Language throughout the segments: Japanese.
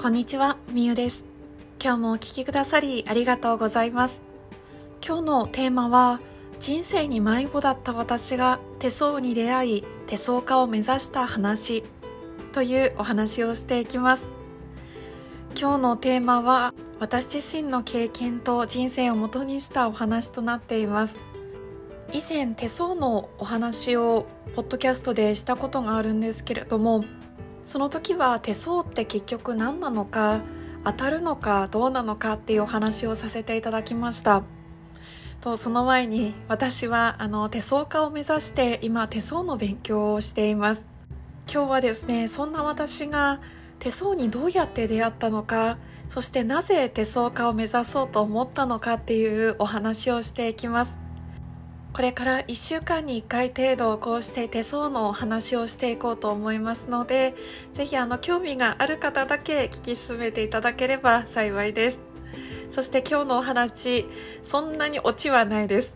こんにちは、みゆです。今日もお聴きくださりありがとうございます。今日のテーマは、人生に迷子だった私が手相に出会い、手相家を目指した話というお話をしていきます。今日のテーマは、私自身の経験と人生をもとにしたお話となっています。以前手相のお話をポッドキャストでしたことがあるんですけれどもその時は手相って結局何なのか当たるのかどうなのかっていうお話をさせていただきました。とその前に私はあの手相家を目指して今手相の勉強をしています。今日はですねそんな私が手相にどうやって出会ったのかそしてなぜ手相家を目指そうと思ったのかっていうお話をしていきます。これから1週間に1回程度こうして手相のお話をしていこうと思いますのでぜひあの興味がある方だけ聞き進めていただければ幸いです。そして今日のお話そんなにオチはないです。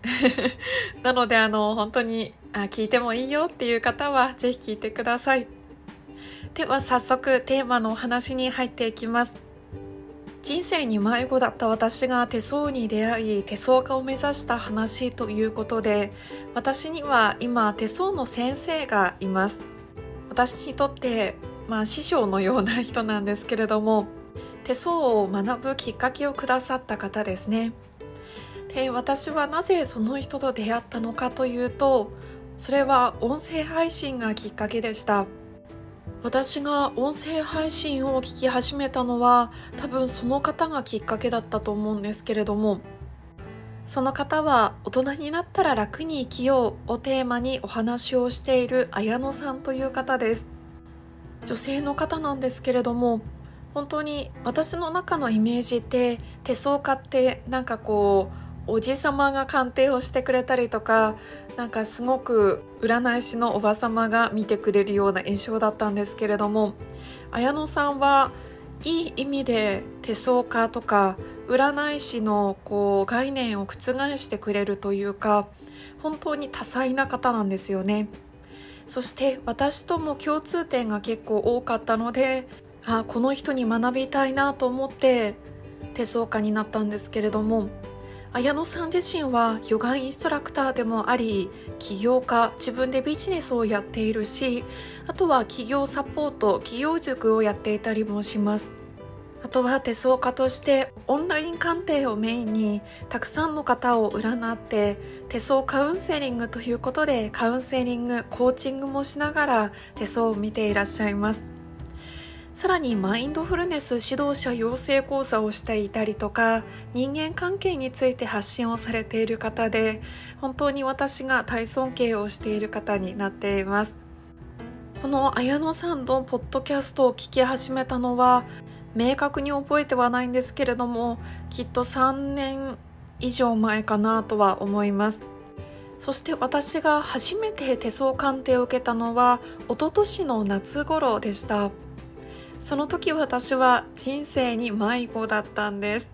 なのであの本当にあ聞いてもいいよっていう方はぜひ聞いてください。では早速テーマのお話に入っていきます。人生に迷子だった私が手相に出会い手相家を目指した話ということで私には今手相の先生がいます。私にとってまあ師匠のような人なんですけれども手相を学ぶきっかけをくださった方ですね。で私はなぜその人と出会ったのかというとそれは音声配信がきっかけでした。私が音声配信を聞き始めたのは多分その方がきっかけだったと思うんですけれどもその方は大人になったら楽に生きようをテーマにお話をしている綾野さんという方です。女性の方なんですけれども本当に私の中のイメージって手相家ってなんかこうおじさまが鑑定をしてくれたりとかなんかすごく占い師のおばさまが見てくれるような印象だったんですけれども綾野さんはいい意味で手相家とか占い師のこう概念を覆してくれるというか本当に多彩な方なんですよね。そして私とも共通点が結構多かったのであこの人に学びたいなと思って手相家になったんですけれども綾野さん自身はヨガインストラクターでもあり起業家自分でビジネスをやっているしあとは企業サポート企業塾をやっていたりもします。あとは手相家としてオンライン鑑定をメインにたくさんの方を占って手相カウンセリングということでカウンセリングコーチングもしながら手相を見ていらっしゃいます。さらにマインドフルネス指導者養成講座をしていたりとか人間関係について発信をされている方で本当に私が大尊敬をしている方になっています。この綾野さんのポッドキャストを聞き始めたのは明確に覚えてはないんですけれどもきっと3年以上前かなとは思います。そして私が初めて手相鑑定を受けたのは一昨年の夏頃でした。その時私は人生に迷子だったんです。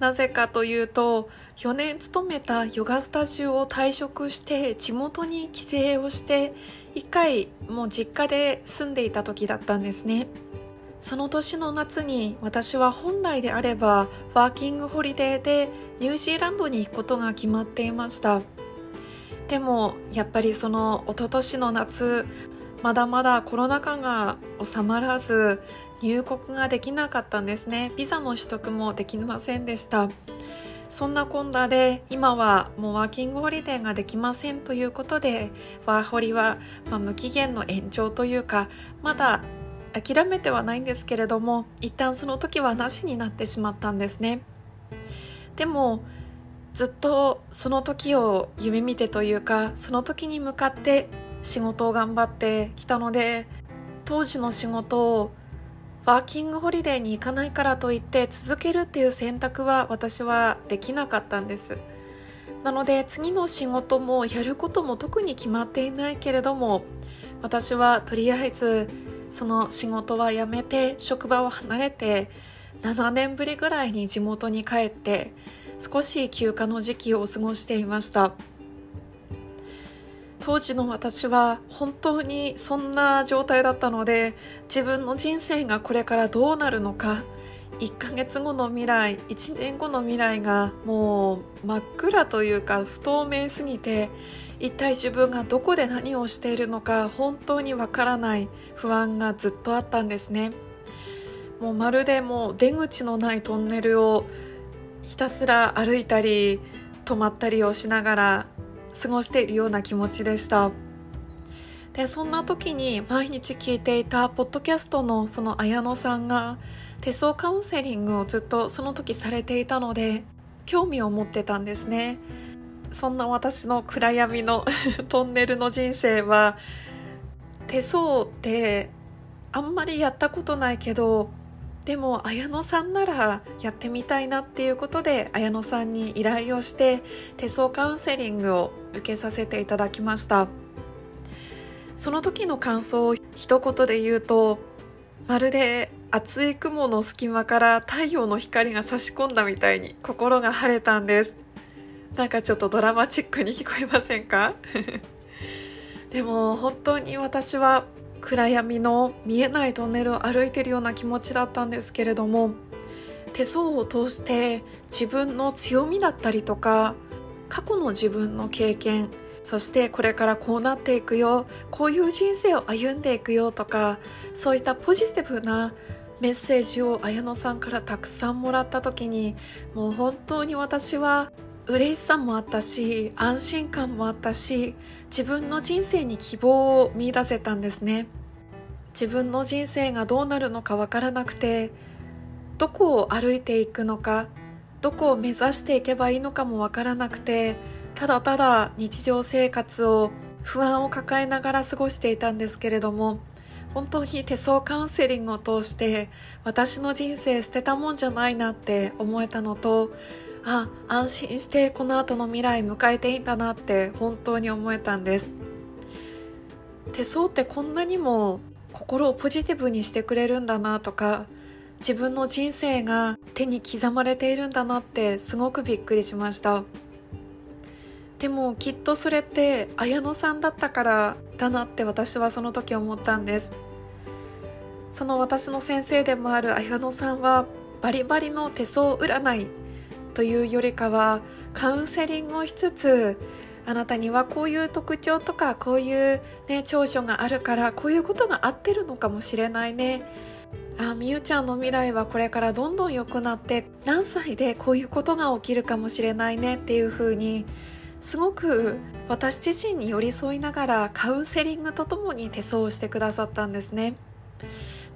なぜかというと4年勤めたヨガスタジオを退職して地元に帰省をして1回もう実家で住んでいた時だったんですね。その年の夏に私は本来であればワーキングホリデーでニュージーランドに行くことが決まっていました。でもやっぱりその一昨年の夏まだまだコロナ禍が収まらず入国ができなかったんですね。ビザの取得もできませんでした。そんなこんなで今はもうワーキングホリデーができませんということでワーホリは、まあ、無期限の延長というかまだ諦めてはないんですけれども一旦その時はなしになってしまったんですね。でもずっとその時を夢見てというかその時に向かって仕事を頑張ってきたので当時の仕事をワーキングホリデーに行かないからといって続けるっていう選択は私はできなかったんです。なので次の仕事もやることも特に決まっていないけれども私はとりあえずその仕事は辞めて職場を離れて7年ぶりぐらいに地元に帰って少し休暇の時期を過ごしていました。当時の私は本当にそんな状態だったので自分の人生がこれからどうなるのか1ヶ月後の未来1年後の未来がもう真っ暗というか不透明すぎて一体自分がどこで何をしているのか本当にわからない不安がずっとあったんですね。もうまるでもう出口のないトンネルをひたすら歩いたり止まったりをしながら過ごしているような気持ちでした。でそんな時に毎日聞いていたポッドキャストのその綾野さんが手相カウンセリングをずっとその時されていたので興味を持ってたんですね。そんな私の暗闇の トンネルの人生は手相ってあんまりやったことないけどでも綾野さんならやってみたいなっていうことで綾野さんに依頼をして手相カウンセリングを受けさせていただきました。その時の感想を一言で言うとまるで厚い雲の隙間から太陽の光が差し込んだみたいに心が晴れたんです。なんかちょっとドラマチックに聞こえませんか？でも本当に私は暗闇の見えないトンネルを歩いてるような気持ちだったんですけれども手相を通して自分の強みだったりとか過去の自分の経験そしてこれからこうなっていくよこういう人生を歩んでいくよとかそういったポジティブなメッセージを綾野さんからたくさんもらった時にもう本当に私は嬉しさもあったし安心感もあったし自分の人生に希望を見いだせたんですね。自分の人生がどうなるのかわからなくてどこを歩いていくのかどこを目指していけばいいのかもわからなくてただただ日常生活を不安を抱えながら過ごしていたんですけれども本当に手相カウンセリングを通して私の人生捨てたもんじゃないなって思えたのとあ安心してこの後の未来迎えていいんだなって本当に思えたんです。手相ってこんなにも心をポジティブにしてくれるんだなとか自分の人生が手に刻まれているんだなってすごくびっくりしました。でもきっとそれって綾野さんだったからだなって私はその時思ったんです。その私の先生でもある綾野さんはバリバリの手相占いというよりかはカウンセリングをしつつあなたにはこういう特徴とかこういう、ね、長所があるからこういうことが合ってるのかもしれないね。あみゆちゃんの未来はこれからどんどん良くなって何歳でこういうことが起きるかもしれないねっていう風にすごく私自身に寄り添いながらカウンセリングとともに手相をしてくださったんですね。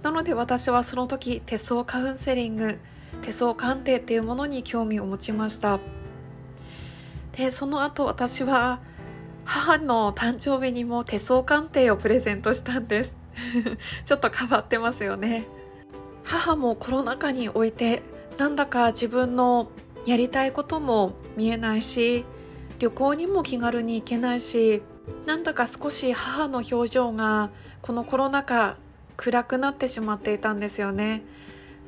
なので私はその時手相カウンセリング手相鑑定っていうものに興味を持ちました。でその後私は母の誕生日にも手相鑑定をプレゼントしたんです。ちょっと変わってますよね。母もコロナ禍においてなんだか自分のやりたいことも見えないし旅行にも気軽に行けないしなんだか少し母の表情がこのコロナ禍暗くなってしまっていたんですよね。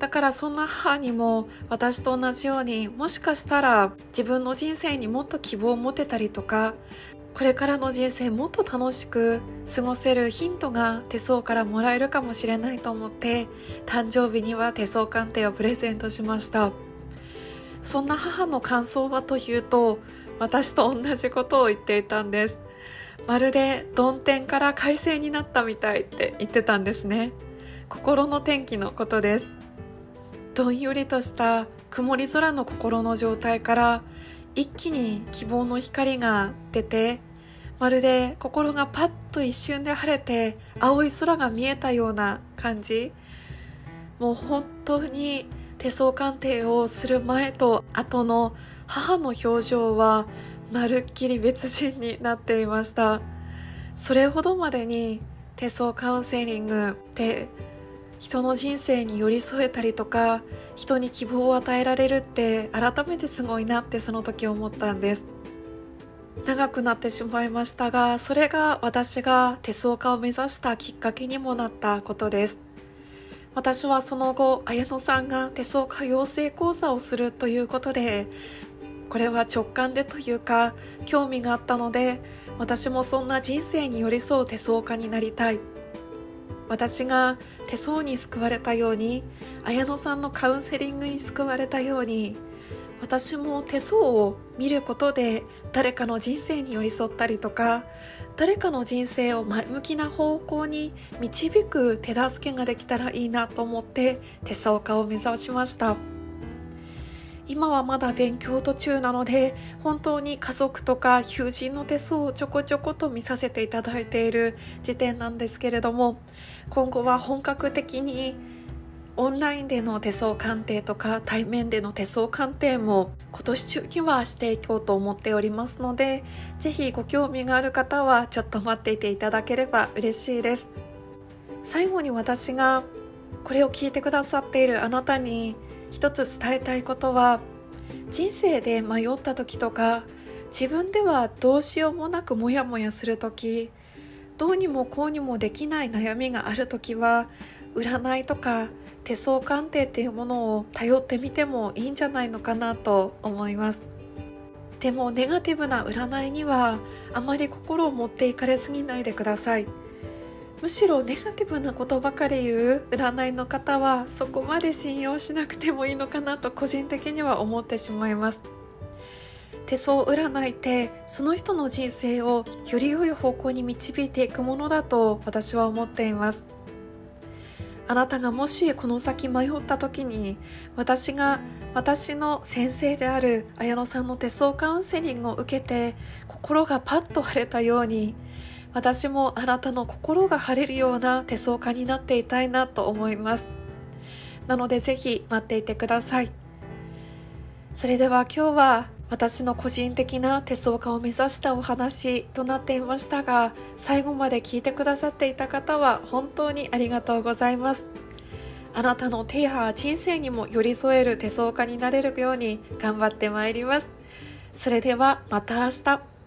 だからそんな母にも私と同じようにもしかしたら自分の人生にもっと希望を持てたりとかこれからの人生もっと楽しく過ごせるヒントが手相からもらえるかもしれないと思って誕生日には手相鑑定をプレゼントしました。そんな母の感想はというと私と同じことを言っていたんです。まるで曇天から快晴になったみたいって言ってたんですね。心の天気のことです。どんよりとした曇り空の心の状態から一気に希望の光が出てまるで心がパッと一瞬で晴れて青い空が見えたような感じ。もう本当に手相鑑定をする前と後の母の表情はまるっきり別人になっていました。それほどまでに手相カウンセリングって人の人生に寄り添えたりとか人に希望を与えられるって改めてすごいなってその時思ったんです。長くなってしまいましたがそれが私が手相家を目指したきっかけにもなったことです。私はその後綾野さんが手相家養成講座をするということでこれは直感でというか興味があったので私もそんな人生に寄り添う手相家になりたい。私が手相に救われたように綾乃さんのカウンセリングに救われたように私も手相を見ることで誰かの人生に寄り添ったりとか誰かの人生を前向きな方向に導く手助けができたらいいなと思って手相家を目指しました。今はまだ勉強途中なので本当に家族とか友人の手相をちょこちょこと見させていただいている時点なんですけれども今後は本格的にオンラインでの手相鑑定とか対面での手相鑑定も今年中にはしていこうと思っておりますのでぜひご興味がある方はちょっと待っていていただければ嬉しいです。最後に私がこれを聞いてくださっているあなたに一つ伝えたいことは人生で迷った時とか自分ではどうしようもなくモヤモヤする時どうにもこうにもできない悩みがある時は占いとか手相鑑定っていうものを頼ってみてもいいんじゃないのかなと思います。でもネガティブな占いにはあまり心を持っていかれすぎないでください。むしろネガティブなことばかり言う占いの方はそこまで信用しなくてもいいのかなと個人的には思ってしまいます。手相占いってその人の人生をより良い方向に導いていくものだと私は思っています。あなたがもしこの先迷った時に私が私の先生である綾乃さんの手相カウンセリングを受けて心がパッと晴れたように私もあなたの心が晴れるような手相家になっていたいなと思います。なのでぜひ待っていてください。それでは今日は私の個人的な手相家を目指したお話となっていましたが最後まで聞いてくださっていた方は本当にありがとうございます。あなたの手や人生にも寄り添える手相家になれるように頑張ってまいります。それではまた明日。